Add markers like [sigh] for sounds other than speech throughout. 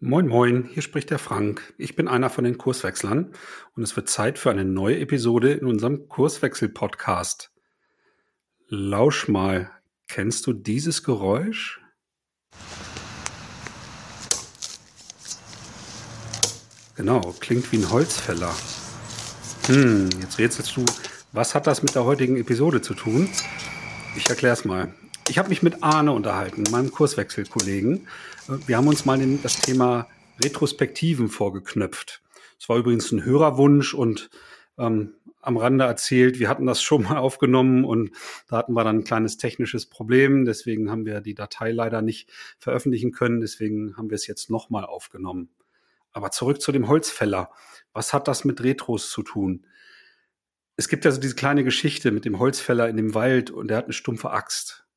Moin, moin, hier spricht der Frank. Ich bin einer von den Kurswechslern und es wird Zeit für eine neue Episode in unserem Kurswechsel-Podcast. Lausch mal, kennst du dieses Geräusch? Genau, klingt wie ein Holzfäller. Hm, jetzt rätselst du, was hat das mit der heutigen Episode zu tun? Ich erkläre es mal. Ich habe mich mit Arne unterhalten, meinem Kurswechselkollegen. Wir haben uns mal in das Thema Retrospektiven vorgeknöpft. Es war übrigens ein Hörerwunsch und ähm, am Rande erzählt, wir hatten das schon mal aufgenommen und da hatten wir dann ein kleines technisches Problem. Deswegen haben wir die Datei leider nicht veröffentlichen können. Deswegen haben wir es jetzt nochmal aufgenommen. Aber zurück zu dem Holzfäller. Was hat das mit Retros zu tun? Es gibt ja so diese kleine Geschichte mit dem Holzfäller in dem Wald und der hat eine stumpfe Axt.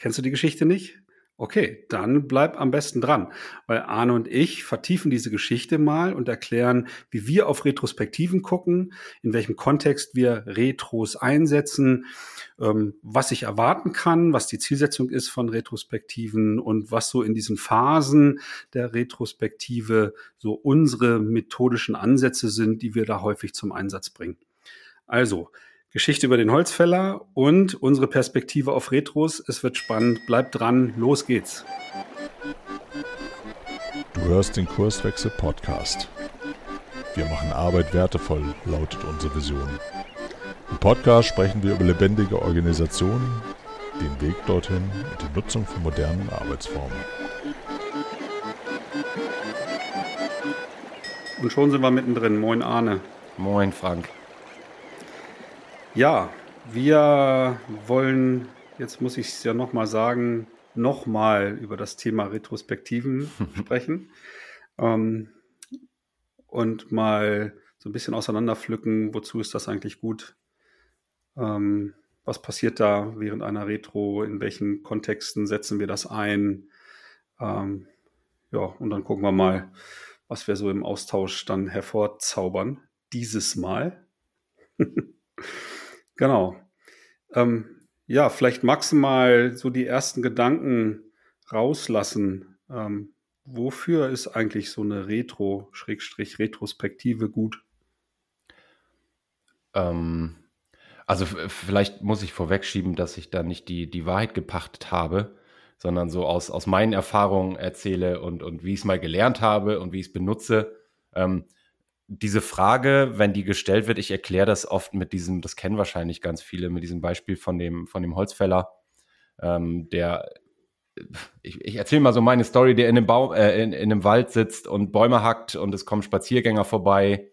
Kennst du die Geschichte nicht? Okay, dann bleib am besten dran, weil Arne und ich vertiefen diese Geschichte mal und erklären, wie wir auf Retrospektiven gucken, in welchem Kontext wir Retros einsetzen, ähm, was ich erwarten kann, was die Zielsetzung ist von Retrospektiven und was so in diesen Phasen der Retrospektive so unsere methodischen Ansätze sind, die wir da häufig zum Einsatz bringen. Also, Geschichte über den Holzfäller und unsere Perspektive auf Retros. Es wird spannend. Bleibt dran. Los geht's. Du hörst den Kurswechsel Podcast. Wir machen Arbeit wertevoll, lautet unsere Vision. Im Podcast sprechen wir über lebendige Organisationen, den Weg dorthin und die Nutzung von modernen Arbeitsformen. Und schon sind wir mittendrin. Moin Arne. Moin Frank. Ja, wir wollen, jetzt muss ich es ja nochmal sagen, nochmal über das Thema Retrospektiven [laughs] sprechen ähm, und mal so ein bisschen auseinanderpflücken, wozu ist das eigentlich gut? Ähm, was passiert da während einer Retro? In welchen Kontexten setzen wir das ein? Ähm, ja, und dann gucken wir mal, was wir so im Austausch dann hervorzaubern. Dieses Mal. [laughs] Genau. Ähm, ja, vielleicht maximal so die ersten Gedanken rauslassen. Ähm, wofür ist eigentlich so eine Retro-Retrospektive gut? Ähm, also vielleicht muss ich vorwegschieben, dass ich da nicht die, die Wahrheit gepachtet habe, sondern so aus, aus meinen Erfahrungen erzähle und, und wie ich es mal gelernt habe und wie ich es benutze. Ähm, diese Frage, wenn die gestellt wird, ich erkläre das oft mit diesem, das kennen wahrscheinlich ganz viele, mit diesem Beispiel von dem, von dem Holzfäller, ähm, der, ich, ich erzähle mal so meine Story, der in einem Baum, äh, in, in einem Wald sitzt und Bäume hackt und es kommen Spaziergänger vorbei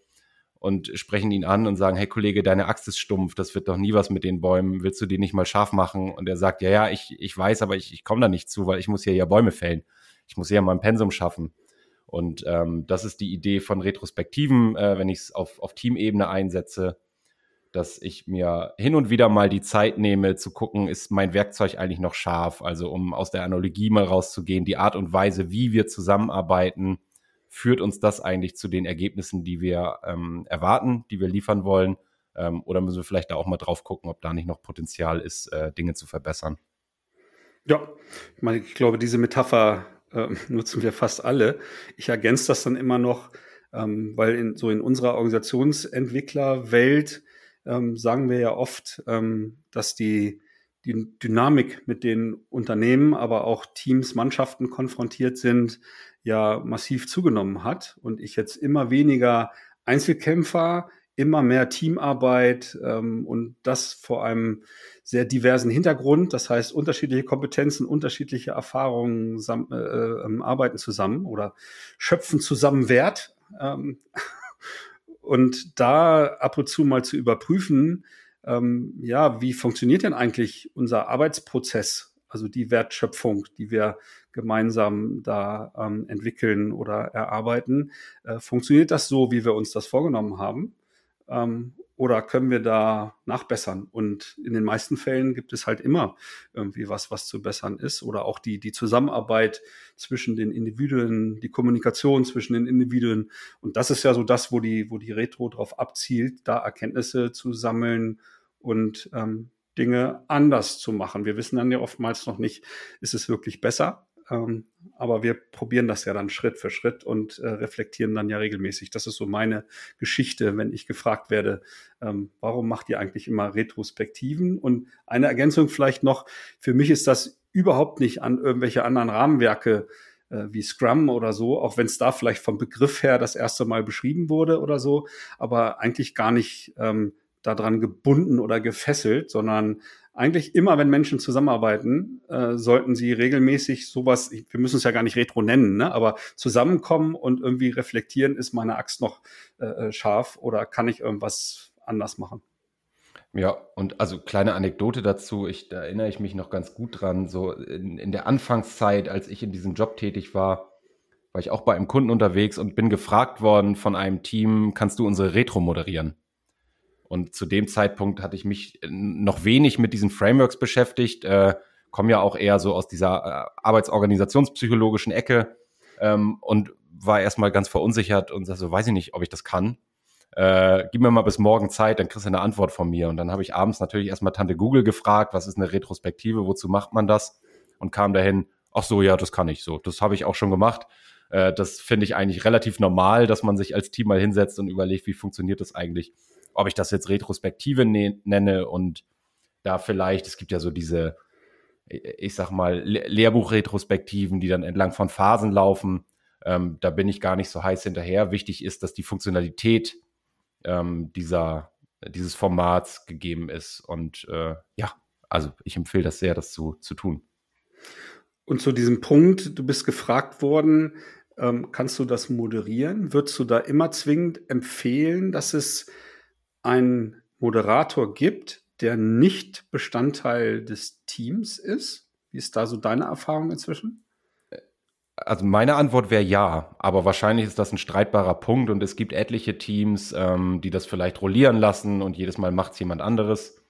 und sprechen ihn an und sagen, hey Kollege, deine Axt ist stumpf, das wird doch nie was mit den Bäumen, willst du die nicht mal scharf machen? Und er sagt, ja, ja, ich, ich weiß, aber ich, ich komme da nicht zu, weil ich muss hier ja Bäume fällen. Ich muss hier mein Pensum schaffen. Und ähm, das ist die Idee von Retrospektiven, äh, wenn ich es auf, auf Teamebene einsetze, dass ich mir hin und wieder mal die Zeit nehme zu gucken, ist mein Werkzeug eigentlich noch scharf? Also um aus der Analogie mal rauszugehen, die Art und Weise, wie wir zusammenarbeiten, führt uns das eigentlich zu den Ergebnissen, die wir ähm, erwarten, die wir liefern wollen? Ähm, oder müssen wir vielleicht da auch mal drauf gucken, ob da nicht noch Potenzial ist, äh, Dinge zu verbessern? Ja, ich meine, ich glaube, diese Metapher äh, [laughs] nutzen wir fast alle. Ich ergänze das dann immer noch, ähm, weil in, so in unserer Organisationsentwicklerwelt ähm, sagen wir ja oft, ähm, dass die, die Dynamik mit den Unternehmen, aber auch Teams, Mannschaften konfrontiert sind, ja massiv zugenommen hat und ich jetzt immer weniger Einzelkämpfer immer mehr Teamarbeit ähm, und das vor einem sehr diversen Hintergrund. Das heißt, unterschiedliche Kompetenzen, unterschiedliche Erfahrungen äh, äh, arbeiten zusammen oder schöpfen zusammen Wert. Ähm, [laughs] und da ab und zu mal zu überprüfen, ähm, ja, wie funktioniert denn eigentlich unser Arbeitsprozess? Also die Wertschöpfung, die wir gemeinsam da ähm, entwickeln oder erarbeiten. Äh, funktioniert das so, wie wir uns das vorgenommen haben? Ähm, oder können wir da nachbessern? Und in den meisten Fällen gibt es halt immer irgendwie was, was zu bessern ist. Oder auch die, die Zusammenarbeit zwischen den Individuen, die Kommunikation zwischen den Individuen. Und das ist ja so das, wo die, wo die Retro drauf abzielt, da Erkenntnisse zu sammeln und ähm, Dinge anders zu machen. Wir wissen dann ja oftmals noch nicht, ist es wirklich besser Ähm, aber wir probieren das ja dann Schritt für Schritt und äh, reflektieren dann ja regelmäßig. Das ist so meine Geschichte, wenn ich gefragt werde, ähm, warum macht ihr eigentlich immer Retrospektiven? Und eine Ergänzung vielleicht noch, für mich ist das überhaupt nicht an irgendwelche anderen Rahmenwerke äh, wie Scrum oder so, auch wenn es da vielleicht vom Begriff her das erste Mal beschrieben wurde oder so, aber eigentlich gar nicht ähm, daran gebunden oder gefesselt, sondern eigentlich immer, wenn Menschen zusammenarbeiten, äh, sollten sie regelmäßig sowas, wir müssen es ja gar nicht Retro nennen, ne, aber zusammenkommen und irgendwie reflektieren, ist meine Axt noch äh, äh, scharf oder kann ich irgendwas anders machen? Ja, und also kleine Anekdote dazu, ich, da erinnere ich mich noch ganz gut dran, so in, in der Anfangszeit, als ich in diesem Job tätig war, war ich auch bei einem Kunden unterwegs und bin gefragt worden von einem Team, kannst du unsere Retro moderieren? Und zu dem Zeitpunkt hatte ich mich äh, noch wenig mit diesen Frameworks beschäftigt, äh, komme ja auch eher so aus dieser äh, arbeitsorganisationspsychologischen Ecke ähm, und war erstmal ganz verunsichert und so, weiß ich nicht, ob ich das kann. Äh, gib mir mal bis morgen Zeit, dann kriegst du eine Antwort von mir. Und dann habe ich abends natürlich erstmal Tante Google gefragt, was ist eine Retrospektive, wozu macht man das? Und kam dahin, ach so, ja, das kann ich so. Das habe ich auch schon gemacht. Äh, das finde ich eigentlich relativ normal, dass man sich als Team mal hinsetzt und überlegt, wie funktioniert das eigentlich ob ich das jetzt Retrospektive ne nenne und da vielleicht, es gibt ja so diese, ich sag mal, Le Lehrbuchretrospektiven, die dann entlang von Phasen laufen. Ähm, da bin ich gar nicht so heiß hinterher. Wichtig ist, dass die Funktionalität ähm, dieser, dieses Formats gegeben ist. Und äh, ja, also ich empfehle das sehr, das zu, zu tun. Und zu diesem Punkt, du bist gefragt worden, ähm, kannst du das moderieren? Würdest du da immer zwingend empfehlen, dass es einen Moderator gibt, der nicht Bestandteil des Teams ist? Wie ist da so deine Erfahrung inzwischen? Also meine Antwort wäre ja, aber wahrscheinlich ist das ein streitbarer Punkt und es gibt etliche Teams, ähm, die das vielleicht rollieren lassen und jedes Mal macht es jemand anderes.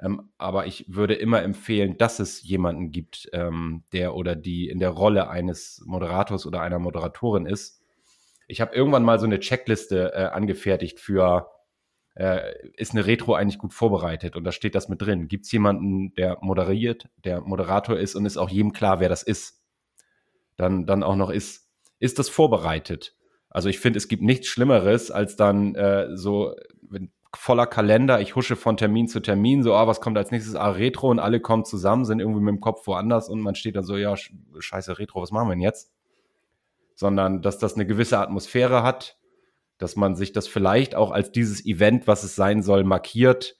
Ähm, aber ich würde immer empfehlen, dass es jemanden gibt, ähm, der oder die in der Rolle eines Moderators oder einer Moderatorin ist. Ich habe irgendwann mal so eine Checkliste äh, angefertigt für äh, ist eine Retro eigentlich gut vorbereitet und da steht das mit drin. Gibt es jemanden, der moderiert, der Moderator ist und ist auch jedem klar, wer das ist? Dann, dann auch noch ist, ist das vorbereitet? Also ich finde, es gibt nichts Schlimmeres, als dann äh, so voller Kalender, ich husche von Termin zu Termin, so, ah, was kommt als nächstes? Ah, Retro und alle kommen zusammen, sind irgendwie mit dem Kopf woanders und man steht dann so, ja, scheiße Retro, was machen wir denn jetzt? Sondern, dass das eine gewisse Atmosphäre hat, dass man sich das vielleicht auch als dieses Event, was es sein soll, markiert.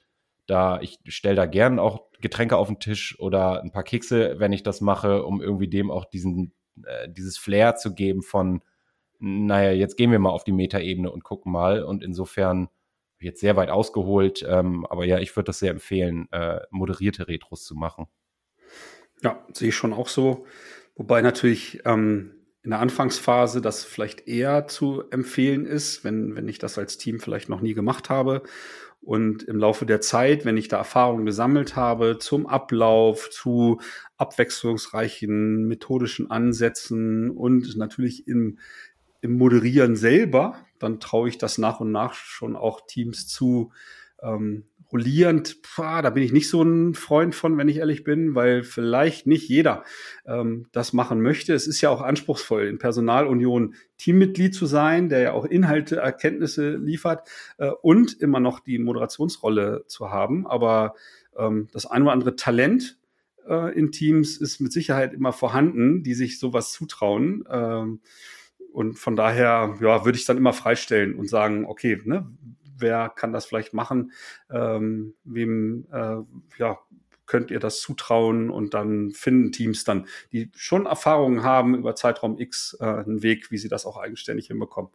Da ich stelle da gern auch Getränke auf den Tisch oder ein paar Kekse, wenn ich das mache, um irgendwie dem auch diesen äh, dieses Flair zu geben von naja, jetzt gehen wir mal auf die Metaebene und gucken mal. Und insofern jetzt sehr weit ausgeholt, ähm, aber ja, ich würde das sehr empfehlen, äh, moderierte Retros zu machen. Ja, sehe ich schon auch so. Wobei natürlich ähm, in der Anfangsphase das vielleicht eher zu empfehlen ist, wenn, wenn ich das als Team vielleicht noch nie gemacht habe. Und im Laufe der Zeit, wenn ich da Erfahrungen gesammelt habe zum Ablauf, zu abwechslungsreichen methodischen Ansätzen und natürlich im, im Moderieren selber, dann traue ich das nach und nach schon auch Teams zu, ähm, rollierend, pah, da bin ich nicht so ein Freund von, wenn ich ehrlich bin, weil vielleicht nicht jeder ähm, das machen möchte. Es ist ja auch anspruchsvoll, in Personalunion Teammitglied zu sein, der ja auch Inhalte, Erkenntnisse liefert äh, und immer noch die Moderationsrolle zu haben. Aber ähm, das ein oder andere Talent äh, in Teams ist mit Sicherheit immer vorhanden, die sich sowas zutrauen. Ähm, und von daher, ja, würde ich dann immer freistellen und sagen, okay, ne, wer kann das vielleicht machen, ähm, wem äh, ja, könnt ihr das zutrauen und dann finden Teams dann, die schon Erfahrungen haben über Zeitraum X, äh, einen Weg, wie sie das auch eigenständig hinbekommen.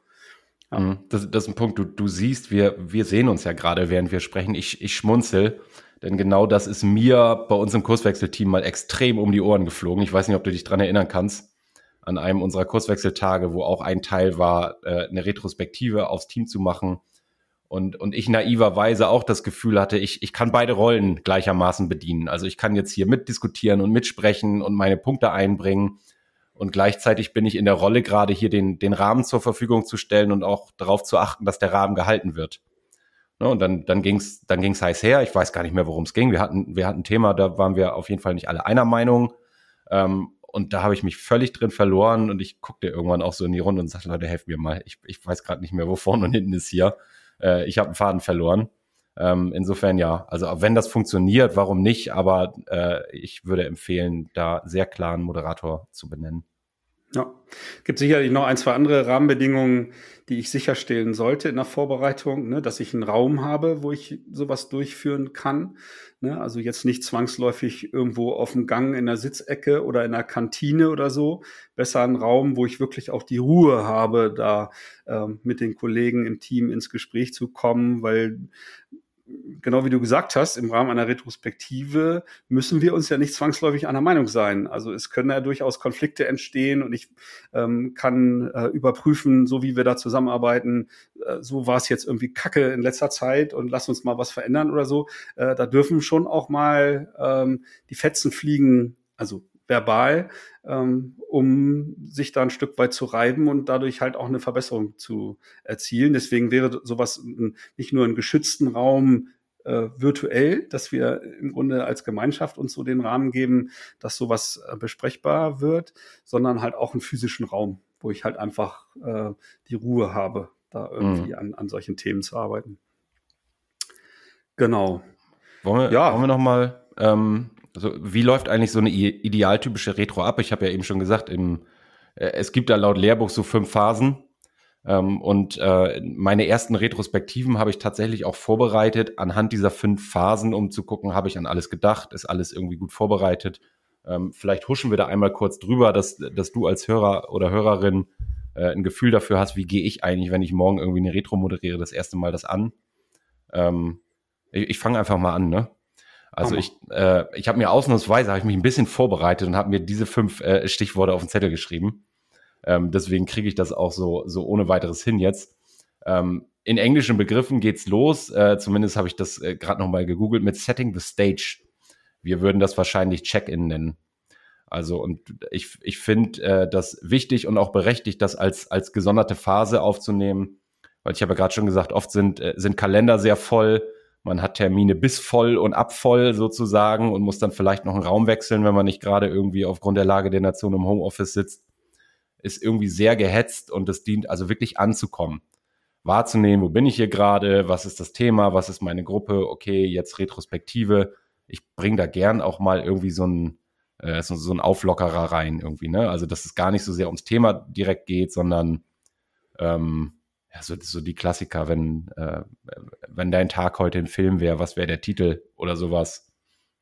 Ja. Mhm. Das, das, ist ein Punkt, du, du siehst, wir, wir sehen uns ja gerade, während wir sprechen. Ich, ich schmunzel, denn genau das ist mir bei uns im Kurswechselteam mal extrem um die Ohren geflogen. Ich weiß nicht, ob du dich dran erinnern kannst. An einem unserer Kurswechseltage, wo auch ein Teil war, äh, eine Retrospektive aufs Team zu machen und, und ich naiverweise auch das Gefühl hatte, ich, ich kann beide Rollen gleichermaßen bedienen. Also ich kann jetzt hier mitdiskutieren und mitsprechen und meine Punkte einbringen. Und gleichzeitig bin ich in der Rolle, gerade hier den, den Rahmen zur Verfügung zu stellen und auch darauf zu achten, dass der Rahmen gehalten wird. Ne, und dann, dann ging's dann ging's heiß her. Ich weiß gar nicht mehr, worum es ging. Wir hatten, wir hatten ein Thema, da waren wir auf jeden Fall nicht alle einer Meinung. Ähm, und da habe ich mich völlig drin verloren und ich guckte irgendwann auch so in die Runde und sagte, Leute, helft mir mal. Ich, ich weiß gerade nicht mehr, wo vorne und hinten ist hier. Äh, ich habe einen Faden verloren. Ähm, insofern ja, also wenn das funktioniert, warum nicht? Aber äh, ich würde empfehlen, da sehr klaren Moderator zu benennen. Ja, gibt sicherlich noch ein, zwei andere Rahmenbedingungen, die ich sicherstellen sollte in der Vorbereitung, ne, dass ich einen Raum habe, wo ich sowas durchführen kann. Ne, also jetzt nicht zwangsläufig irgendwo auf dem Gang in der Sitzecke oder in der Kantine oder so. Besser ein Raum, wo ich wirklich auch die Ruhe habe, da ähm, mit den Kollegen im Team ins Gespräch zu kommen, weil genau wie du gesagt hast, im Rahmen einer Retrospektive müssen wir uns ja nicht zwangsläufig einer Meinung sein. Also es können ja durchaus Konflikte entstehen und ich ähm, kann äh, überprüfen, so wie wir da zusammenarbeiten, äh, so war es jetzt irgendwie kacke in letzter Zeit und lass uns mal was verändern oder so. Äh, da dürfen schon auch mal ähm, die Fetzen fliegen, also verbal, ähm, um sich da ein Stück weit zu reiben und dadurch halt auch eine Verbesserung zu erzielen. Deswegen wäre sowas nicht nur einen geschützten Raum äh, virtuell, dass wir im Grunde als Gemeinschaft uns so den Rahmen geben, dass sowas äh, besprechbar wird, sondern halt auch einen physischen Raum, wo ich halt einfach äh, die Ruhe habe, da irgendwie mhm. an, an solchen Themen zu arbeiten. Genau. Wollen wir, ja. wollen wir noch mal ähm, also wie läuft eigentlich so eine idealtypische Retro ab? Ich habe ja eben schon gesagt, im, äh, es gibt da laut Lehrbuch so fünf Phasen. Ähm, und äh, meine ersten Retrospektiven habe ich tatsächlich auch vorbereitet anhand dieser fünf Phasen, um zu gucken, habe ich an alles gedacht, ist alles irgendwie gut vorbereitet. Ähm, vielleicht huschen wir da einmal kurz drüber, dass, dass du als Hörer oder Hörerin äh, ein Gefühl dafür hast, wie gehe ich eigentlich, wenn ich morgen irgendwie eine Retro moderiere, das erste Mal das an. Ähm, ich ich fange einfach mal an, ne? Also ich, äh, ich habe mir ausnahmsweise habe ich mich ein bisschen vorbereitet und habe mir diese fünf äh, Stichworte auf den Zettel geschrieben. Ähm, deswegen kriege ich das auch so, so ohne weiteres hin jetzt. Ähm, in englischen Begriffen geht's los. Äh, zumindest habe ich das äh, gerade noch mal gegoogelt mit Setting the Stage. Wir würden das wahrscheinlich Check-in nennen. Also und ich, ich finde äh, das wichtig und auch berechtigt, das als, als gesonderte Phase aufzunehmen. Weil ich habe ja gerade schon gesagt, oft sind, äh, sind Kalender sehr voll man hat Termine bis voll und ab voll sozusagen und muss dann vielleicht noch einen Raum wechseln, wenn man nicht gerade irgendwie aufgrund der Lage der Nation im Homeoffice sitzt. Ist irgendwie sehr gehetzt und es dient also wirklich anzukommen. Wahrzunehmen, wo bin ich hier gerade, was ist das Thema, was ist meine Gruppe, okay, jetzt Retrospektive. Ich bringe da gern auch mal irgendwie so ein, äh, so, ein Auflockerer rein irgendwie, ne? Also, dass es gar nicht so sehr ums Thema direkt geht, sondern ähm, ja, so, so die Klassiker, wenn, äh, wenn dein Tag heute ein Film wäre, was wäre der Titel oder sowas,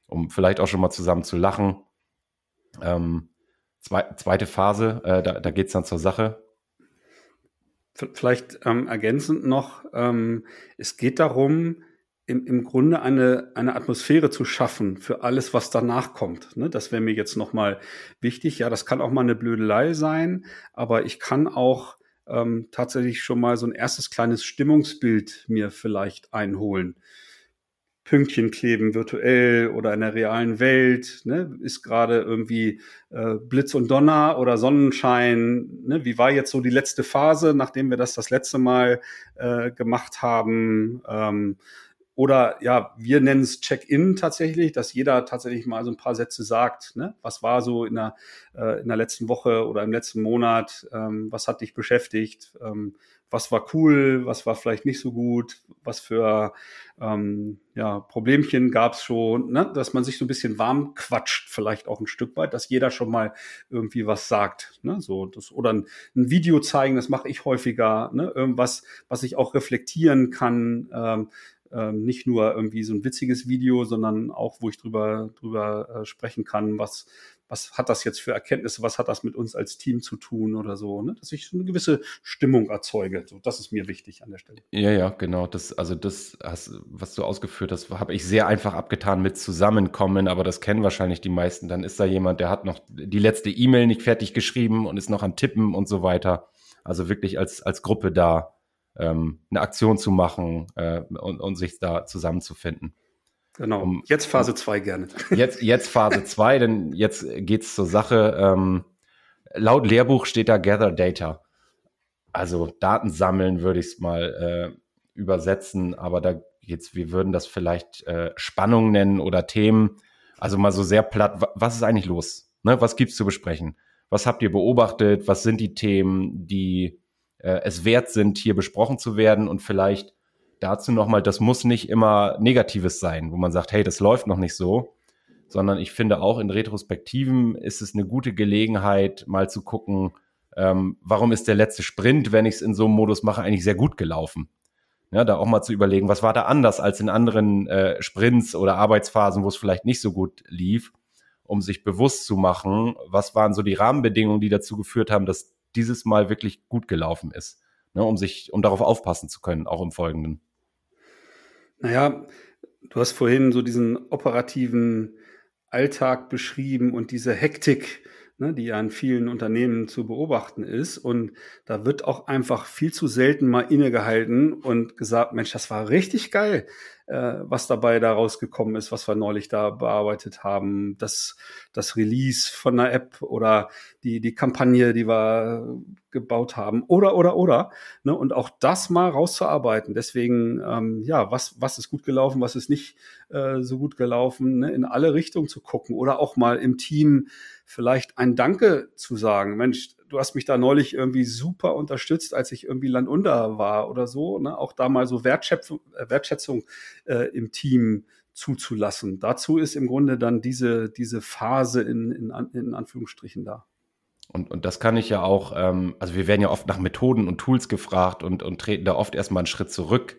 um vielleicht auch schon mal zusammen zu lachen. Ähm, zwei, zweite Phase, äh, da, da geht es dann zur Sache. Vielleicht ähm, ergänzend noch, ähm, es geht darum, im, im Grunde eine, eine Atmosphäre zu schaffen für alles, was danach kommt. Ne? Das wäre mir jetzt nochmal wichtig. Ja, das kann auch mal eine Blödelei sein, aber ich kann auch ähm, tatsächlich schon mal so ein erstes kleines Stimmungsbild mir vielleicht einholen. Pünktchen kleben virtuell oder in der realen Welt, ne? ist gerade irgendwie äh, Blitz und Donner oder Sonnenschein, ne? wie war jetzt so die letzte Phase, nachdem wir das das letzte Mal äh, gemacht haben, ähm, oder ja, wir nennen es Check-in tatsächlich, dass jeder tatsächlich mal so ein paar Sätze sagt. Ne? Was war so in der, äh, in der letzten Woche oder im letzten Monat? Ähm, was hat dich beschäftigt? Ähm, was war cool? Was war vielleicht nicht so gut? Was für ähm, ja, Problemchen gab es schon? Ne? Dass man sich so ein bisschen warm quatscht, vielleicht auch ein Stück weit, dass jeder schon mal irgendwie was sagt. Ne? So, das, oder ein, ein Video zeigen, das mache ich häufiger. Ne? Irgendwas, was ich auch reflektieren kann. Ähm, ähm, nicht nur irgendwie so ein witziges Video, sondern auch, wo ich drüber, drüber äh, sprechen kann, was, was hat das jetzt für Erkenntnisse, was hat das mit uns als Team zu tun oder so, ne? dass ich so eine gewisse Stimmung erzeuge. So, das ist mir wichtig an der Stelle. Ja, ja, genau. Das, also das, hast, was du ausgeführt hast, habe ich sehr einfach abgetan mit Zusammenkommen, aber das kennen wahrscheinlich die meisten. Dann ist da jemand, der hat noch die letzte E-Mail nicht fertig geschrieben und ist noch am Tippen und so weiter. Also wirklich als, als Gruppe da ähm, eine Aktion zu machen äh, und, und sich da zusammenzufinden. Genau. Um, jetzt Phase 2 gerne. [laughs] Jetzt, jetzt Phase 2, denn jetzt geht's zur Sache. Ähm, laut Lehrbuch steht da Gather Data. Also Daten sammeln würde ich es mal äh, übersetzen, aber da jetzt, wir würden das vielleicht äh, Spannung nennen oder Themen. Also mal so sehr platt, was ist eigentlich los? Ne, was gibt's zu besprechen? Was habt ihr beobachtet? Was sind die Themen, die äh, es wert sind, hier besprochen zu werden? Und vielleicht dazu nochmal, das muss nicht immer Negatives sein, wo man sagt, hey, das läuft noch nicht so, sondern ich finde auch in Retrospektiven ist es eine gute Gelegenheit, mal zu gucken, ähm, warum ist der letzte Sprint, wenn ich es in so einem Modus mache, eigentlich sehr gut gelaufen. Ja, da auch mal zu überlegen, was war da anders als in anderen äh, Sprints oder Arbeitsphasen, wo es vielleicht nicht so gut lief, um sich bewusst zu machen, was waren so die Rahmenbedingungen, die dazu geführt haben, dass dieses Mal wirklich gut gelaufen ist, ne, um sich, um darauf aufpassen zu können, auch im Folgenden. Naja, du hast vorhin so diesen operativen Alltag beschrieben und diese Hektik, ne, die ja in vielen Unternehmen zu beobachten ist. Und da wird auch einfach viel zu selten mal innegehalten und gesagt, Mensch, das war richtig geil äh, was dabei da rausgekommen ist, was wir neulich da bearbeitet haben, das, das Release von einer App oder die, die Kampagne, die wir gebaut haben oder, oder, oder. Ne? Und auch das mal rauszuarbeiten. Deswegen, ähm, ja, was, was ist gut gelaufen, was ist nicht äh, so gut gelaufen, ne? in alle Richtungen zu gucken oder auch mal im Team vielleicht ein Danke zu sagen. Mensch, du hast mich da neulich irgendwie super unterstützt, als ich irgendwie landunter war oder so. Ne? Auch da mal so Wertschätzung, äh, Wertschätzung äh, im Team zuzulassen. Dazu ist im Grunde dann diese, diese Phase in, in, in Anführungsstrichen da. Und, und das kann ich ja auch, ähm, also wir werden ja oft nach Methoden und Tools gefragt und, und treten da oft erstmal einen Schritt zurück,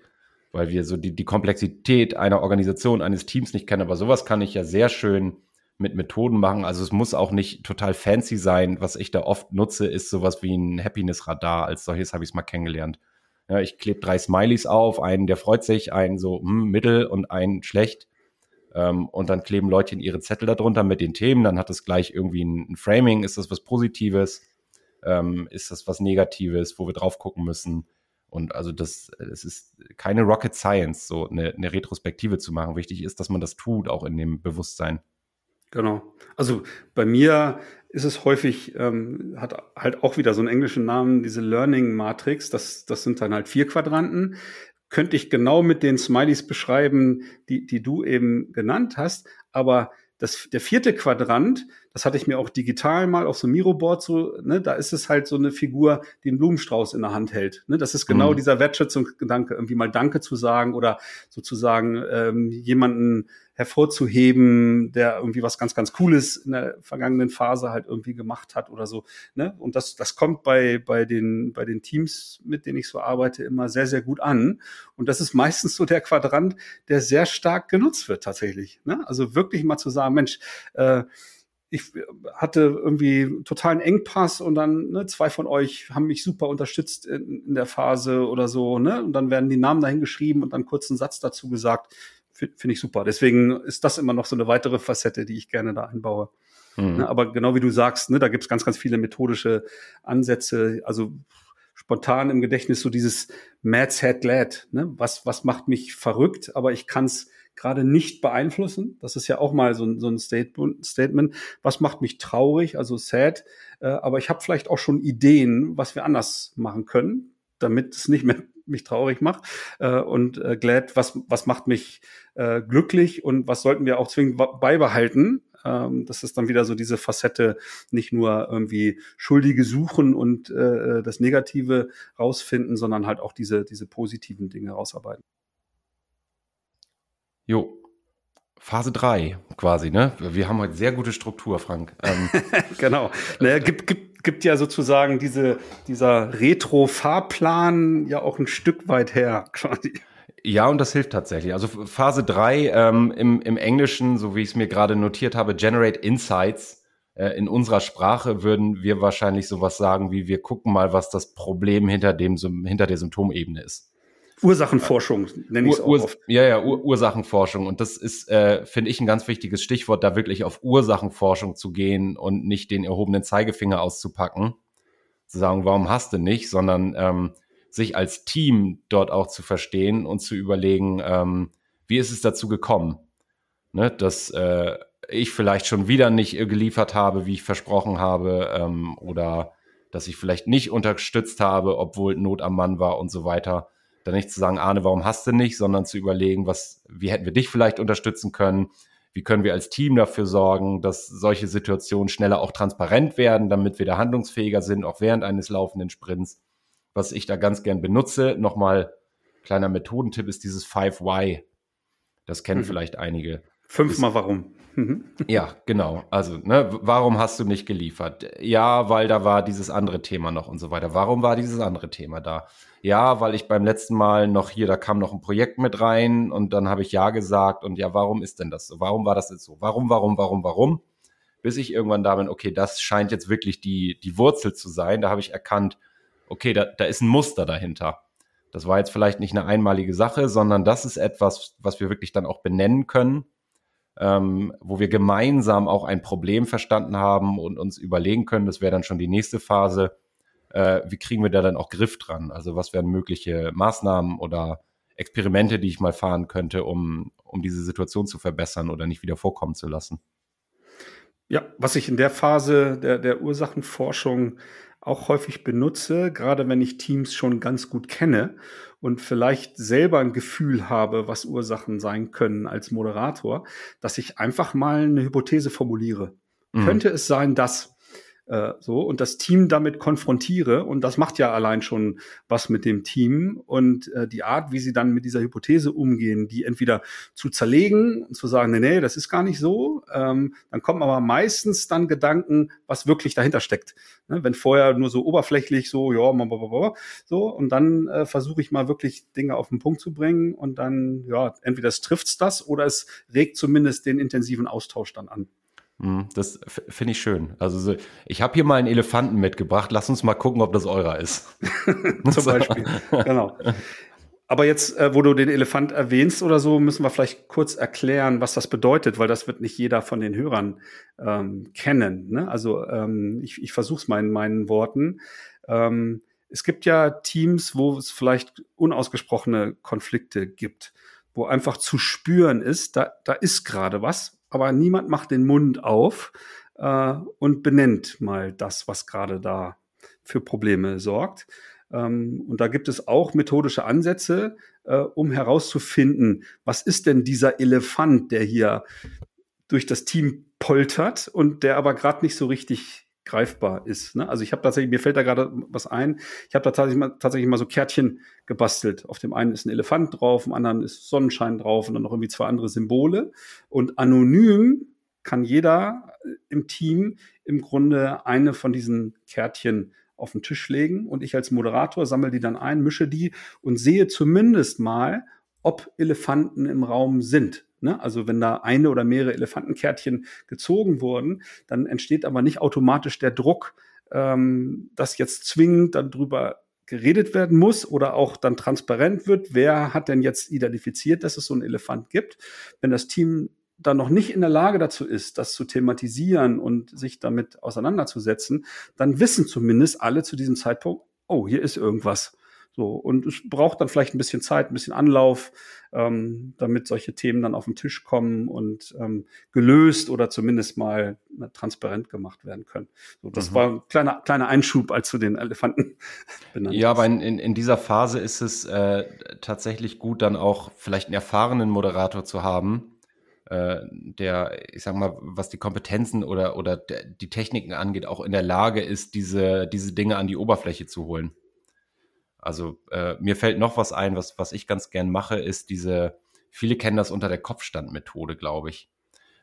weil wir so die, die Komplexität einer Organisation, eines Teams nicht kennen. Aber sowas kann ich ja sehr schön mit Methoden machen. Also es muss auch nicht total fancy sein. Was ich da oft nutze, ist sowas wie ein Happiness-Radar. Als solches habe ich es mal kennengelernt. Ja, ich klebe drei Smileys auf, einen, der freut sich, einen so hm, mittel und einen schlecht. Ähm, und dann kleben Leute ihre Zettel darunter mit den Themen. Dann hat es gleich irgendwie ein, ein, Framing. Ist das was Positives? Ähm, ist das was Negatives, wo wir drauf gucken müssen? Und also das, es ist keine Rocket Science, so eine, eine Retrospektive zu machen. Wichtig ist, dass man das tut, auch in dem Bewusstsein. Genau. Also bei mir ist es häufig, ähm, hat halt auch wieder so einen englischen Namen, diese Learning Matrix. Das, das sind dann halt vier Quadranten. Könnte ich genau mit den Smileys beschreiben, die, die du eben genannt hast. Aber das, der vierte Quadrant, das hatte ich mir auch digital mal auf so einem Miro-Board so, ne, da ist es halt so eine Figur, die einen Blumenstrauß in der Hand hält. Ne, das ist genau mhm. dieser Wertschätzungsgedanke, irgendwie mal Danke zu sagen oder sozusagen ähm, jemanden hervorzuheben, der irgendwie was ganz, ganz Cooles in der vergangenen Phase halt irgendwie gemacht hat oder so. Ne? Und das, das kommt bei, bei, den, bei den Teams, mit denen ich so arbeite, immer sehr, sehr gut an. Und das ist meistens so der Quadrant, der sehr stark genutzt wird tatsächlich. Ne? Also wirklich mal zu sagen, Mensch, äh, ich hatte irgendwie totalen Engpass und dann ne, zwei von euch haben mich super unterstützt in, in der Phase oder so, ne? Und dann werden die Namen dahin geschrieben und dann kurz einen Satz dazu gesagt finde ich super. Deswegen ist das immer noch so eine weitere Facette, die ich gerne da einbaue. Mhm. Ne, aber genau wie du sagst, ne, da gibt es ganz, ganz viele methodische Ansätze. Also spontan im Gedächtnis so dieses Mad Sad Glad. Ne? Was, was macht mich verrückt, aber ich kann es gerade nicht beeinflussen. Das ist ja auch mal so ein, so ein Statement. Was macht mich traurig, also sad, äh, aber ich habe vielleicht auch schon Ideen, was wir anders machen können, damit es nicht mehr mich traurig macht äh, und äh, glad, was, was macht mich äh, glücklich und was sollten wir auch zwingend beibehalten. Ähm, das ist dann wieder so diese Facette, nicht nur irgendwie Schuldige suchen und äh, das Negative rausfinden, sondern halt auch diese, diese positiven Dinge rausarbeiten. Jo, Phase 3 quasi, ne? Wir haben heute sehr gute Struktur, Frank. Ähm, [laughs] genau. Naja, gibt, gibt, gibt ja sozusagen diese, dieser Retro-Fahrplan ja auch ein Stück weit her, [laughs] quasi. Ja, und das hilft tatsächlich. Also Phase 3 ähm, im, im Englischen, so wie ich es mir gerade notiert habe, Generate Insights. Äh, in unserer Sprache würden wir wahrscheinlich sowas sagen wie, wir gucken mal, was das Problem hinter, dem, hinter der Symptomebene ist. Ursachenforschung nenne ich es auch Ur oft. Ja, ja, Ur Ursachenforschung. Und das ist, äh, finde ich, ein ganz wichtiges Stichwort, da wirklich auf Ursachenforschung zu gehen und nicht den erhobenen Zeigefinger auszupacken. Zu sagen, warum hast du nicht, sondern ähm, sich als Team dort auch zu verstehen und zu überlegen, ähm, wie ist es dazu gekommen, ne, dass äh, ich vielleicht schon wieder nicht geliefert habe, wie ich versprochen habe, ähm, oder dass ich vielleicht nicht unterstützt habe, obwohl Not am Mann war und so weiter dann nicht zu sagen, Arne, warum hast du nicht, sondern zu überlegen, was, wie hätten wir dich vielleicht unterstützen können, Wie können wir als Team dafür sorgen, dass solche Situationen schneller auch transparent werden, damit wir da handlungsfähiger sind, auch während eines laufenden Sprints? Was ich da ganz gern benutze, nochmal kleiner Methodentipp ist dieses 5Y. Das kennen mhm. vielleicht einige. Fünfmal warum? Mhm. Ja, genau. Also, ne, warum hast du nicht geliefert? Ja, weil da war dieses andere Thema noch und so weiter. Warum war dieses andere Thema da? Ja, weil ich beim letzten Mal noch hier, da kam noch ein Projekt mit rein und dann habe ich ja gesagt und ja, warum ist denn das so? Warum war das jetzt so? Warum, warum, warum, warum? Bis ich irgendwann da bin, okay, das scheint jetzt wirklich die, die Wurzel zu sein. Da habe ich erkannt, okay, da, da ist ein Muster dahinter. Das war jetzt vielleicht nicht eine einmalige Sache, sondern das ist etwas, was wir wirklich dann auch benennen können ähm, wo wir gemeinsam auch ein Problem verstanden haben und uns überlegen können, das wäre dann schon die nächste Phase, äh, wie kriegen wir da dann auch Griff dran? Also was wären mögliche Maßnahmen oder Experimente, die ich mal fahren könnte, um, um diese Situation zu verbessern oder nicht wieder vorkommen zu lassen? Ja, was ich in der Phase der, der Ursachenforschung auch häufig benutze, gerade wenn ich Teams schon ganz gut kenne und vielleicht selber ein Gefühl habe, was Ursachen sein können als Moderator, dass ich einfach mal eine Hypothese formuliere. Mhm. Könnte es sein, dass äh, so und das Team damit konfrontiere und das macht ja allein schon was mit dem Team und äh, die Art, wie sie dann mit dieser Hypothese umgehen, die entweder zu zerlegen und zu sagen, nee, nee, das ist gar nicht so, ähm, dann kommen aber meistens dann Gedanken, was wirklich dahinter steckt. Ne? Wenn vorher nur so oberflächlich so, ja, so und dann äh, versuche ich mal wirklich Dinge auf den Punkt zu bringen und dann, ja, entweder es trifft das oder es regt zumindest den intensiven Austausch dann an. Hm, das finde ich schön. Also so, ich habe hier mal einen Elefanten mitgebracht. Lass uns mal gucken, ob das eurer ist. [laughs] Zum Beispiel. genau. Aber jetzt, äh, wo du den Elefant erwähnst oder so, müssen wir vielleicht kurz erklären, was das bedeutet, weil das wird nicht jeder von den Hörern ähm, kennen. Ne? Also ähm, ich, ich versuche es mal in meinen Worten. Ähm, es gibt ja Teams, wo es vielleicht unausgesprochene Konflikte gibt, wo einfach zu spüren ist, da, da ist gerade was aber niemand macht den Mund auf äh, und benennt mal das, was gerade da für Probleme sorgt. Ähm, und da gibt es auch methodische Ansätze, äh, um herauszufinden, was ist denn dieser Elefant, der hier durch das Team poltert und der aber gerade nicht so richtig greifbar ist. Ne? Also ich habe tatsächlich, mir fällt da gerade was ein, ich habe da tatsächlich mal, tatsächlich mal so Kärtchen gebastelt. Auf dem einen ist ein Elefant drauf, auf dem anderen ist Sonnenschein drauf und dann noch irgendwie zwei andere Symbole. Und anonym kann jeder im Team im Grunde eine von diesen Kärtchen auf den Tisch legen und ich als Moderator sammle die dann ein, mische die und sehe zumindest mal, ob Elefanten im Raum sind. Ne? Also wenn da eine oder mehrere Elefantenkärtchen gezogen wurden, dann entsteht aber nicht automatisch der Druck, ähm, dass jetzt zwingend darüber geredet werden muss oder auch dann transparent wird, wer hat denn jetzt identifiziert, dass es so einen Elefant gibt. Wenn das Team dann noch nicht in der Lage dazu ist, das zu thematisieren und sich damit auseinanderzusetzen, dann wissen zumindest alle zu diesem Zeitpunkt, oh, hier ist irgendwas. So, und es braucht dann vielleicht ein bisschen Zeit, ein bisschen Anlauf, ähm, damit solche Themen dann auf den Tisch kommen und ähm, gelöst oder zumindest mal äh, transparent gemacht werden können. So, das mhm. war ein kleiner, kleiner Einschub, als zu den Elefanten [laughs] benannt Ja, aber in, in, in dieser Phase ist es äh, tatsächlich gut, dann auch vielleicht einen erfahrenen Moderator zu haben, äh, der, ich sag mal, was die Kompetenzen oder, oder die Techniken angeht, auch in der Lage ist, diese, diese Dinge an die Oberfläche zu holen. Also äh, mir fällt noch was ein, was, was ich ganz gern mache, ist diese, viele kennen das unter der Kopfstandmethode, glaube ich.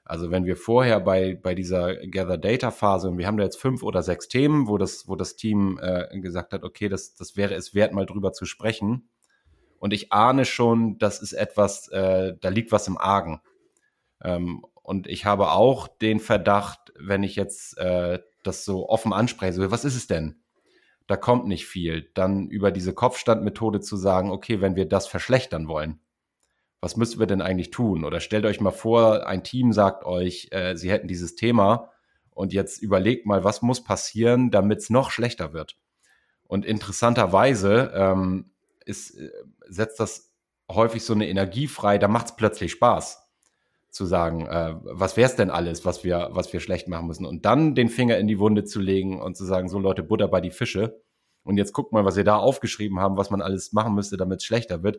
Also wenn wir vorher bei, bei dieser Gather Data Phase und wir haben da jetzt fünf oder sechs Themen, wo das, wo das Team äh, gesagt hat, okay, das, das wäre es wert, mal drüber zu sprechen. Und ich ahne schon, das ist etwas, äh, da liegt was im Argen. Ähm, und ich habe auch den Verdacht, wenn ich jetzt äh, das so offen anspreche, so, was ist es denn? Da kommt nicht viel. Dann über diese Kopfstandmethode zu sagen, okay, wenn wir das verschlechtern wollen, was müssen wir denn eigentlich tun? Oder stellt euch mal vor, ein Team sagt euch, äh, sie hätten dieses Thema und jetzt überlegt mal, was muss passieren, damit es noch schlechter wird. Und interessanterweise ähm, ist, äh, setzt das häufig so eine Energie frei, da macht es plötzlich Spaß zu sagen, äh, was wäre es denn alles, was wir, was wir schlecht machen müssen. Und dann den Finger in die Wunde zu legen und zu sagen, so Leute, Butter bei die Fische. Und jetzt guckt mal, was ihr da aufgeschrieben haben, was man alles machen müsste, damit es schlechter wird.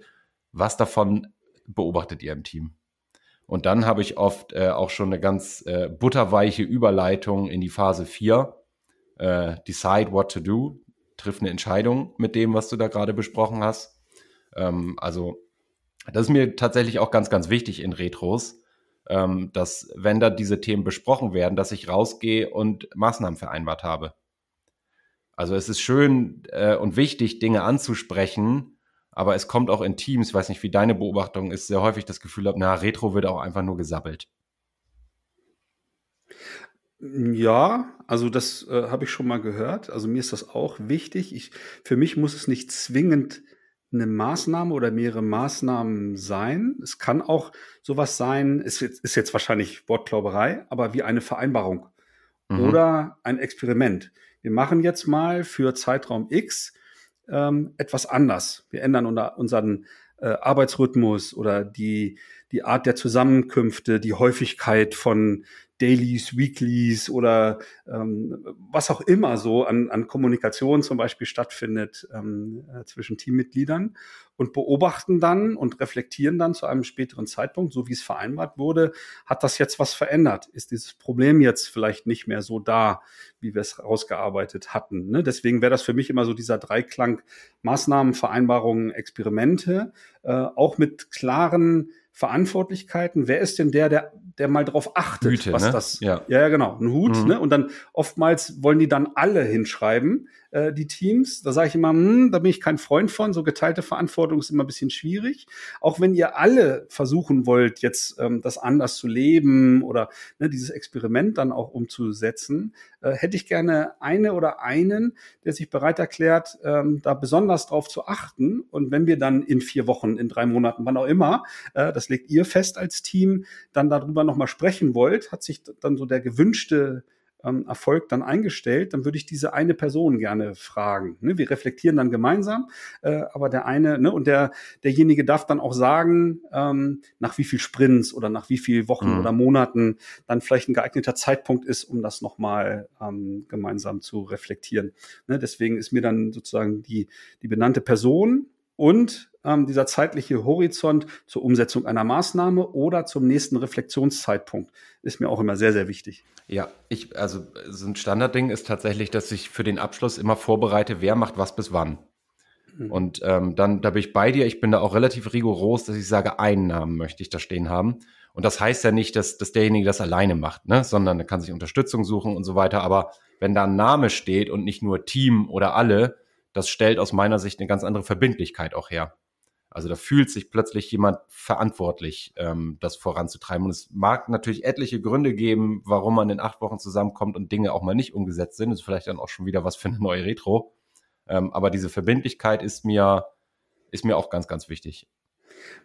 Was davon beobachtet ihr im Team? Und dann habe ich oft äh, auch schon eine ganz äh, butterweiche Überleitung in die Phase 4. Äh, decide what to do, triff eine Entscheidung mit dem, was du da gerade besprochen hast. Ähm, also das ist mir tatsächlich auch ganz, ganz wichtig in Retros, ähm, dass wenn da diese Themen besprochen werden, dass ich rausgehe und Maßnahmen vereinbart habe. Also es ist schön äh, und wichtig, Dinge anzusprechen, aber es kommt auch in Teams, ich weiß nicht, wie deine Beobachtung ist, sehr häufig das Gefühl habe, na, Retro wird auch einfach nur gesabbelt. Ja, also das äh, habe ich schon mal gehört. Also mir ist das auch wichtig. Ich, für mich muss es nicht zwingend eine Maßnahme oder mehrere Maßnahmen sein. Es kann auch sowas sein, es ist jetzt wahrscheinlich Wortklauberei, aber wie eine Vereinbarung mhm. oder ein Experiment. Wir machen jetzt mal für Zeitraum X ähm, etwas anders. Wir ändern unser, unseren äh, Arbeitsrhythmus oder die, die Art der Zusammenkünfte, die Häufigkeit von Dailies, Weeklies oder ähm, was auch immer so an, an Kommunikation zum Beispiel stattfindet ähm, äh, zwischen Teammitgliedern und beobachten dann und reflektieren dann zu einem späteren Zeitpunkt, so wie es vereinbart wurde, hat das jetzt was verändert? Ist dieses Problem jetzt vielleicht nicht mehr so da, wie wir es rausgearbeitet hatten? Ne? Deswegen wäre das für mich immer so dieser Dreiklang Maßnahmen, Vereinbarungen, Experimente, äh, auch mit klaren Verantwortlichkeiten. Wer ist denn der, der, der mal drauf achtet, Hüte, was ne? das? Ja. ja, genau, ein Hut. Mhm. Ne? Und dann oftmals wollen die dann alle hinschreiben, äh, die Teams. Da sage ich immer, hm, da bin ich kein Freund von. So geteilte Verantwortung ist immer ein bisschen schwierig. Auch wenn ihr alle versuchen wollt, jetzt ähm, das anders zu leben oder ne, dieses Experiment dann auch umzusetzen, äh, hätte ich gerne eine oder einen, der sich bereit erklärt, ähm, da besonders drauf zu achten. Und wenn wir dann in vier Wochen, in drei Monaten, wann auch immer, äh, das legt ihr fest als Team, dann darüber nochmal sprechen wollt, hat sich dann so der gewünschte ähm, Erfolg dann eingestellt, dann würde ich diese eine Person gerne fragen. Ne? Wir reflektieren dann gemeinsam, äh, aber der eine, ne, und der, derjenige darf dann auch sagen, ähm, nach wie viel Sprints oder nach wie viel Wochen mhm. oder Monaten dann vielleicht ein geeigneter Zeitpunkt ist, um das nochmal ähm, gemeinsam zu reflektieren. Ne? Deswegen ist mir dann sozusagen die, die benannte Person und ähm, dieser zeitliche Horizont zur Umsetzung einer Maßnahme oder zum nächsten Reflexionszeitpunkt ist mir auch immer sehr, sehr wichtig. Ja, ich, also so ein Standardding ist tatsächlich, dass ich für den Abschluss immer vorbereite, wer macht was bis wann. Mhm. Und ähm, dann, da bin ich bei dir. Ich bin da auch relativ rigoros, dass ich sage, einen Namen möchte ich da stehen haben. Und das heißt ja nicht, dass, dass derjenige das alleine macht, ne? sondern er kann sich Unterstützung suchen und so weiter. Aber wenn da ein Name steht und nicht nur Team oder alle, das stellt aus meiner Sicht eine ganz andere Verbindlichkeit auch her. Also da fühlt sich plötzlich jemand verantwortlich, ähm, das voranzutreiben. Und es mag natürlich etliche Gründe geben, warum man in acht Wochen zusammenkommt und Dinge auch mal nicht umgesetzt sind. Das ist vielleicht dann auch schon wieder was für eine neue Retro. Ähm, aber diese Verbindlichkeit ist mir, ist mir auch ganz, ganz wichtig.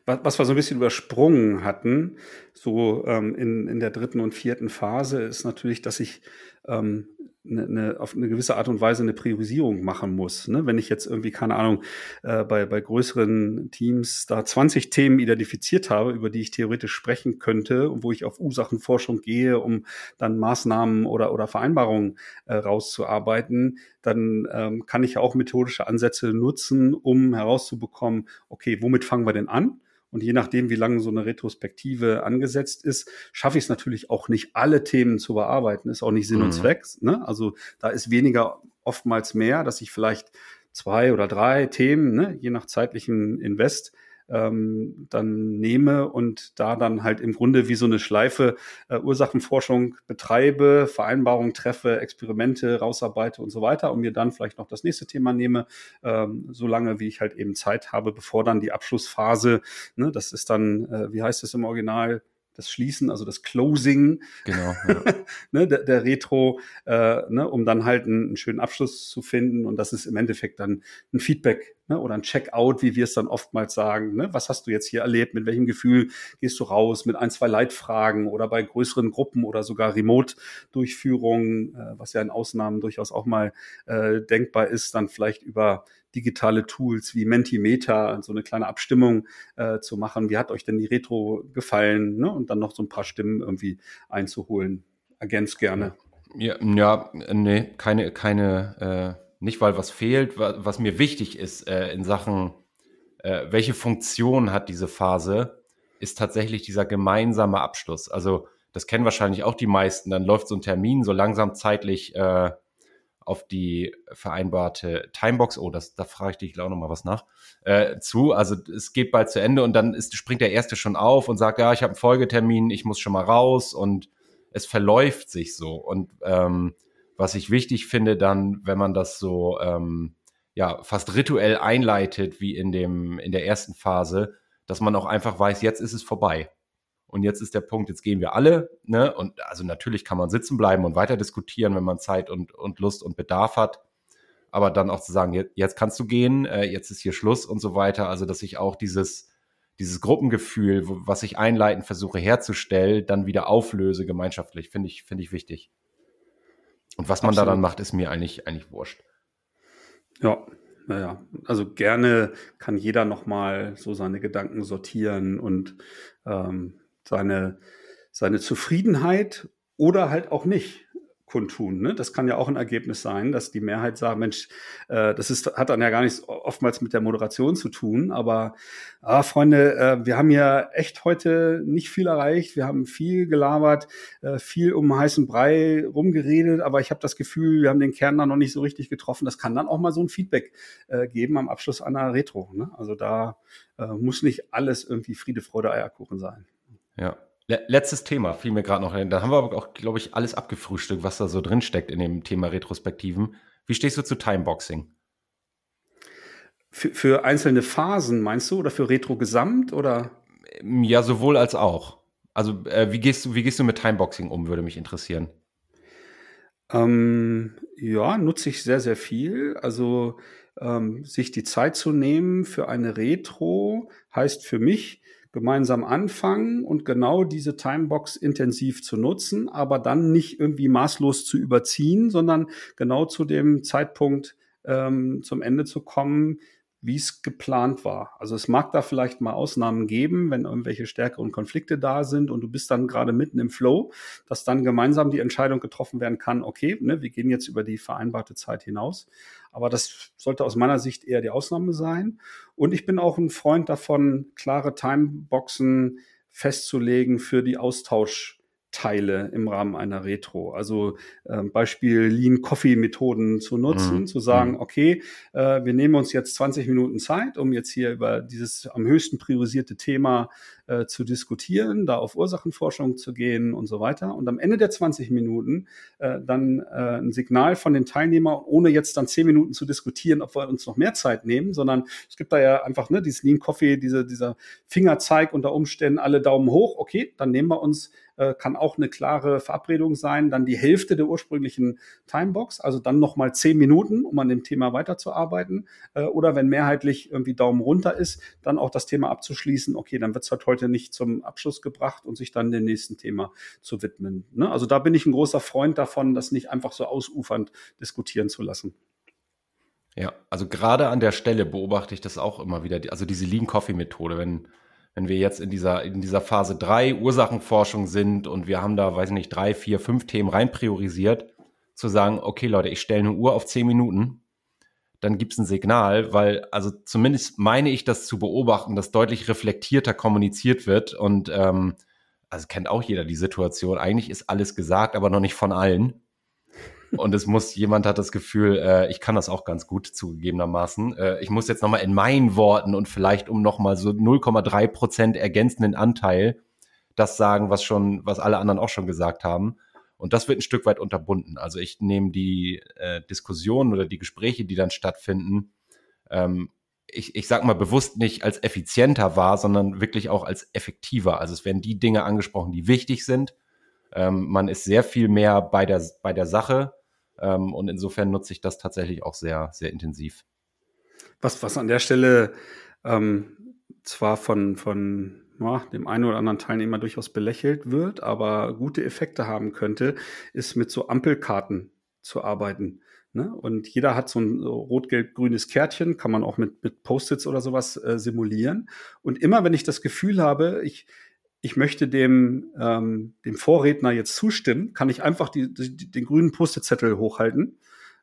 Was, wir so ein bisschen übersprungen hatten, so ähm, in, in der dritten und vierten Phase, ist natürlich, dass ich ähm, eine, eine, auf eine gewisse Art und Weise eine Priorisierung machen muss. Ne? Wenn ich jetzt irgendwie, keine Ahnung, äh, bei, bei größeren Teams da 20 Themen identifiziert habe, über die ich theoretisch sprechen könnte und wo ich auf Ursachenforschung gehe, um dann Maßnahmen oder, oder Vereinbarungen äh, rauszuarbeiten, dann ähm, kann ich ja auch methodische Ansätze nutzen, um herauszubekommen, okay, womit fangen wir denn an? Und je nachdem, wie lange so eine Retrospektive angesetzt ist, schaffe ich es natürlich auch nicht, alle Themen zu bearbeiten. Ist auch nicht Sinn mhm. und Zweck. Ne? Also da ist weniger oftmals mehr, dass ich vielleicht zwei oder drei Themen, ne, je nach zeitlichem Invest, ähm, dann nehme und da dann halt im Grunde wie so eine Schleife äh, Ursachenforschung betreibe, Vereinbarungen treffe, Experimente rausarbeite und so weiter und mir dann vielleicht noch das nächste Thema nehme, ähm, so lange wie ich halt eben Zeit habe, bevor dann die Abschlussphase, ne, das ist dann, äh, wie heißt es im Original, das Schließen, also das Closing genau, [laughs] ja. ne, der, der Retro, äh, ne, um dann halt einen, einen, schönen Abschluss zu finden. Und das ist im Endeffekt dann ein Feedback ne, oder ein Checkout, wie wir es dann oftmals sagen. Ne? Was hast du jetzt hier erlebt? Mit welchem Gefühl gehst du raus? Mit ein, zwei Leitfragen oder bei größeren Gruppen oder sogar Remote-Durchführungen, äh, was ja in Ausnahmen durchaus auch mal äh, denkbar ist, dann vielleicht über digitale Tools wie Mentimeter, so eine kleine Abstimmung äh, zu machen. Wie hat euch denn die Retro gefallen? Ne? Und dann noch so ein paar Stimmen irgendwie einzuholen. Ergänzt gerne. Ja, ja nee, keine, keine, äh, nicht weil was fehlt, was, was mir wichtig ist äh, in Sachen, äh, welche Funktion hat diese Phase, ist tatsächlich dieser gemeinsame Abschluss. Also das kennen wahrscheinlich auch die meisten. Dann läuft so ein Termin so langsam zeitlich äh, auf die vereinbarte Timebox, oh, das, da frage ich dich auch nochmal was nach, äh, zu. Also es geht bald zu Ende und dann ist, springt der Erste schon auf und sagt, ja, ich habe einen Folgetermin, ich muss schon mal raus und es verläuft sich so. Und ähm, was ich wichtig finde dann, wenn man das so ähm, ja fast rituell einleitet, wie in dem in der ersten Phase, dass man auch einfach weiß, jetzt ist es vorbei. Und jetzt ist der Punkt, jetzt gehen wir alle, ne? Und also natürlich kann man sitzen bleiben und weiter diskutieren, wenn man Zeit und, und Lust und Bedarf hat. Aber dann auch zu sagen, jetzt, jetzt kannst du gehen, äh, jetzt ist hier Schluss und so weiter. Also, dass ich auch dieses, dieses Gruppengefühl, was ich einleitend versuche herzustellen, dann wieder auflöse gemeinschaftlich, finde ich, finde ich wichtig. Und was man Absolut. da dann macht, ist mir eigentlich, eigentlich wurscht. Ja, naja, also gerne kann jeder nochmal so seine Gedanken sortieren und ähm, seine, seine Zufriedenheit oder halt auch nicht kundtun. Ne? Das kann ja auch ein Ergebnis sein, dass die Mehrheit sagt, Mensch, äh, das ist, hat dann ja gar nichts oftmals mit der Moderation zu tun, aber ah, Freunde, äh, wir haben ja echt heute nicht viel erreicht, wir haben viel gelabert, äh, viel um heißen Brei rumgeredet, aber ich habe das Gefühl, wir haben den Kern da noch nicht so richtig getroffen. Das kann dann auch mal so ein Feedback äh, geben am Abschluss einer Retro. Ne? Also da äh, muss nicht alles irgendwie Friede, Freude, Eierkuchen sein. Ja. Letztes Thema fiel mir gerade noch ein. Da haben wir aber auch, glaube ich, alles abgefrühstückt, was da so drin steckt in dem Thema Retrospektiven. Wie stehst du zu Timeboxing? Für, für einzelne Phasen meinst du oder für Retro gesamt oder? Ja, sowohl als auch. Also äh, wie gehst du wie gehst du mit Timeboxing um? Würde mich interessieren. Ähm, ja, nutze ich sehr sehr viel. Also ähm, sich die Zeit zu nehmen für eine Retro heißt für mich gemeinsam anfangen und genau diese Timebox intensiv zu nutzen, aber dann nicht irgendwie maßlos zu überziehen, sondern genau zu dem Zeitpunkt ähm, zum Ende zu kommen, wie es geplant war. Also es mag da vielleicht mal Ausnahmen geben, wenn irgendwelche stärkeren Konflikte da sind und du bist dann gerade mitten im Flow, dass dann gemeinsam die Entscheidung getroffen werden kann, okay, ne, wir gehen jetzt über die vereinbarte Zeit hinaus. Aber das sollte aus meiner Sicht eher die Ausnahme sein. Und ich bin auch ein Freund davon, klare Timeboxen festzulegen für die Austausch Teile im Rahmen einer Retro. Also äh, Beispiel Lean Coffee Methoden zu nutzen, mhm. zu sagen, mhm. okay, äh, wir nehmen uns jetzt 20 Minuten Zeit, um jetzt hier über dieses am höchsten priorisierte Thema äh, zu diskutieren, da auf Ursachenforschung zu gehen und so weiter. Und am Ende der 20 Minuten äh, dann äh, ein Signal von den Teilnehmern, ohne jetzt dann 10 Minuten zu diskutieren, ob wir uns noch mehr Zeit nehmen, sondern es gibt da ja einfach ne, dieses Lean Coffee, diese, dieser Fingerzeig unter Umständen, alle Daumen hoch, okay, dann nehmen wir uns äh, kann auch eine klare Verabredung sein, dann die Hälfte der ursprünglichen Timebox, also dann nochmal zehn Minuten, um an dem Thema weiterzuarbeiten. Äh, oder wenn mehrheitlich irgendwie Daumen runter ist, dann auch das Thema abzuschließen, okay, dann wird es halt heute nicht zum Abschluss gebracht und sich dann dem nächsten Thema zu widmen. Ne? Also da bin ich ein großer Freund davon, das nicht einfach so ausufernd diskutieren zu lassen. Ja, also gerade an der Stelle beobachte ich das auch immer wieder, also diese Lean Coffee Methode, wenn wenn wir jetzt in dieser, in dieser Phase 3 Ursachenforschung sind und wir haben da, weiß ich nicht, drei, vier, fünf Themen rein priorisiert, zu sagen, okay Leute, ich stelle eine Uhr auf zehn Minuten, dann gibt es ein Signal, weil, also zumindest meine ich das zu beobachten, dass deutlich reflektierter kommuniziert wird und ähm, also kennt auch jeder die Situation, eigentlich ist alles gesagt, aber noch nicht von allen. Und es muss, jemand hat das Gefühl, äh, ich kann das auch ganz gut zugegebenermaßen. Äh, ich muss jetzt nochmal in meinen Worten und vielleicht um nochmal so 0,3 Prozent ergänzenden Anteil das sagen, was schon, was alle anderen auch schon gesagt haben. Und das wird ein Stück weit unterbunden. Also ich nehme die äh, Diskussionen oder die Gespräche, die dann stattfinden, ähm, ich, ich sag mal bewusst nicht als effizienter wahr, sondern wirklich auch als effektiver. Also es werden die Dinge angesprochen, die wichtig sind. Ähm, man ist sehr viel mehr bei der, bei der Sache ähm, und insofern nutze ich das tatsächlich auch sehr, sehr intensiv. Was, was an der Stelle ähm, zwar von, von ja, dem einen oder anderen Teilnehmer durchaus belächelt wird, aber gute Effekte haben könnte, ist mit so Ampelkarten zu arbeiten. Ne? Und jeder hat so ein rot-gelb-grünes Kärtchen, kann man auch mit, mit Post-its oder sowas äh, simulieren. Und immer wenn ich das Gefühl habe, ich, ich möchte dem, ähm, dem Vorredner jetzt zustimmen, kann ich einfach die, die, den grünen Post-it-Zettel hochhalten,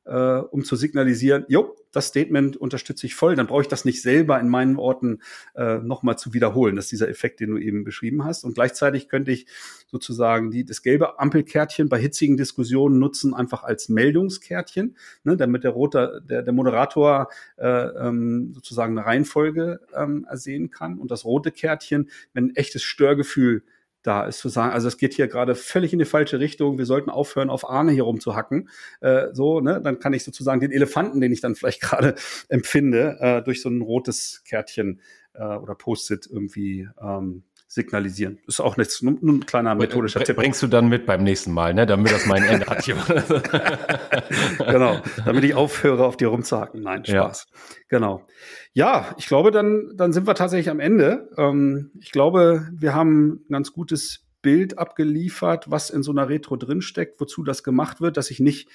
äh, um zu signalisieren, jo, das Statement unterstütze ich voll. Dann brauche ich das nicht selber in meinen Worten äh, nochmal zu wiederholen. Das ist dieser Effekt, den du eben beschrieben hast. Und gleichzeitig könnte ich sozusagen die, das gelbe Ampelkärtchen bei hitzigen Diskussionen nutzen, einfach als Meldungskärtchen, ne, damit der, rote, der, der Moderator äh, ähm, sozusagen eine Reihenfolge ähm, ersehen kann. Und das rote Kärtchen, wenn ein echtes Störgefühl da ist zu sagen, also es geht hier gerade völlig in die falsche Richtung, wir sollten aufhören, auf Arne hier rumzuhacken. Äh, so, ne, dann kann ich sozusagen den Elefanten, den ich dann vielleicht [laughs] gerade empfinde, äh, durch so ein rotes Kärtchen äh, oder Post-it irgendwie ähm, signalisieren. Ist auch nichts, nur, ein kleiner methodischer Tipp. Bringst du dann mit beim nächsten Mal, ne? damit das mein Ende hat [laughs] [laughs] genau, damit ich aufhöre, auf dir rumzuhacken. Nein, Spaß. Ja. Genau. Ja, ich glaube, dann, dann sind wir tatsächlich am Ende. Ähm, ich glaube, wir haben ein ganz gutes Bild abgeliefert, was in so einer Retro drinsteckt, wozu das gemacht wird, dass ich nicht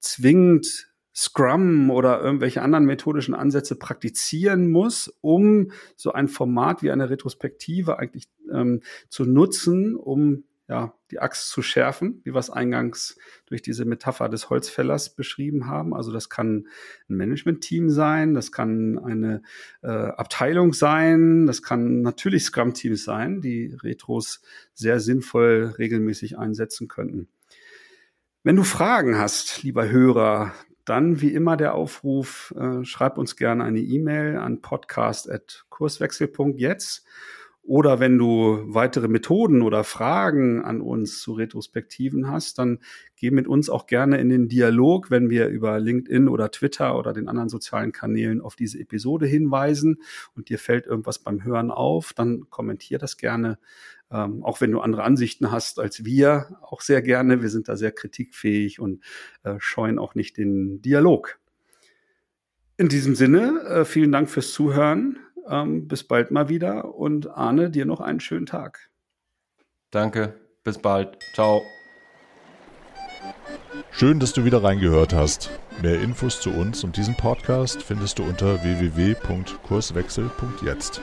zwingend Scrum oder irgendwelche anderen methodischen Ansätze praktizieren muss, um so ein Format wie eine Retrospektive eigentlich ähm, zu nutzen, um ja, die Axt zu schärfen, wie wir es eingangs durch diese Metapher des Holzfällers beschrieben haben. Also das kann ein Management-Team sein, das kann eine äh, Abteilung sein, das kann natürlich Scrum-Teams sein, die Retros sehr sinnvoll regelmäßig einsetzen könnten. Wenn du Fragen hast, lieber Hörer, dann wie immer der Aufruf, äh, schreib uns gerne eine E-Mail an podcast.kurswechsel.jetzt oder wenn du weitere Methoden oder Fragen an uns zu Retrospektiven hast, dann geh mit uns auch gerne in den Dialog, wenn wir über LinkedIn oder Twitter oder den anderen sozialen Kanälen auf diese Episode hinweisen und dir fällt irgendwas beim Hören auf, dann kommentier das gerne ähm, auch wenn du andere Ansichten hast als wir, auch sehr gerne. Wir sind da sehr kritikfähig und äh, scheuen auch nicht den Dialog. In diesem Sinne, äh, vielen Dank fürs Zuhören. Ähm, bis bald mal wieder und Arne, dir noch einen schönen Tag. Danke, bis bald. Ciao. Schön, dass du wieder reingehört hast. Mehr Infos zu uns und diesem Podcast findest du unter www.kurswechsel.jetzt.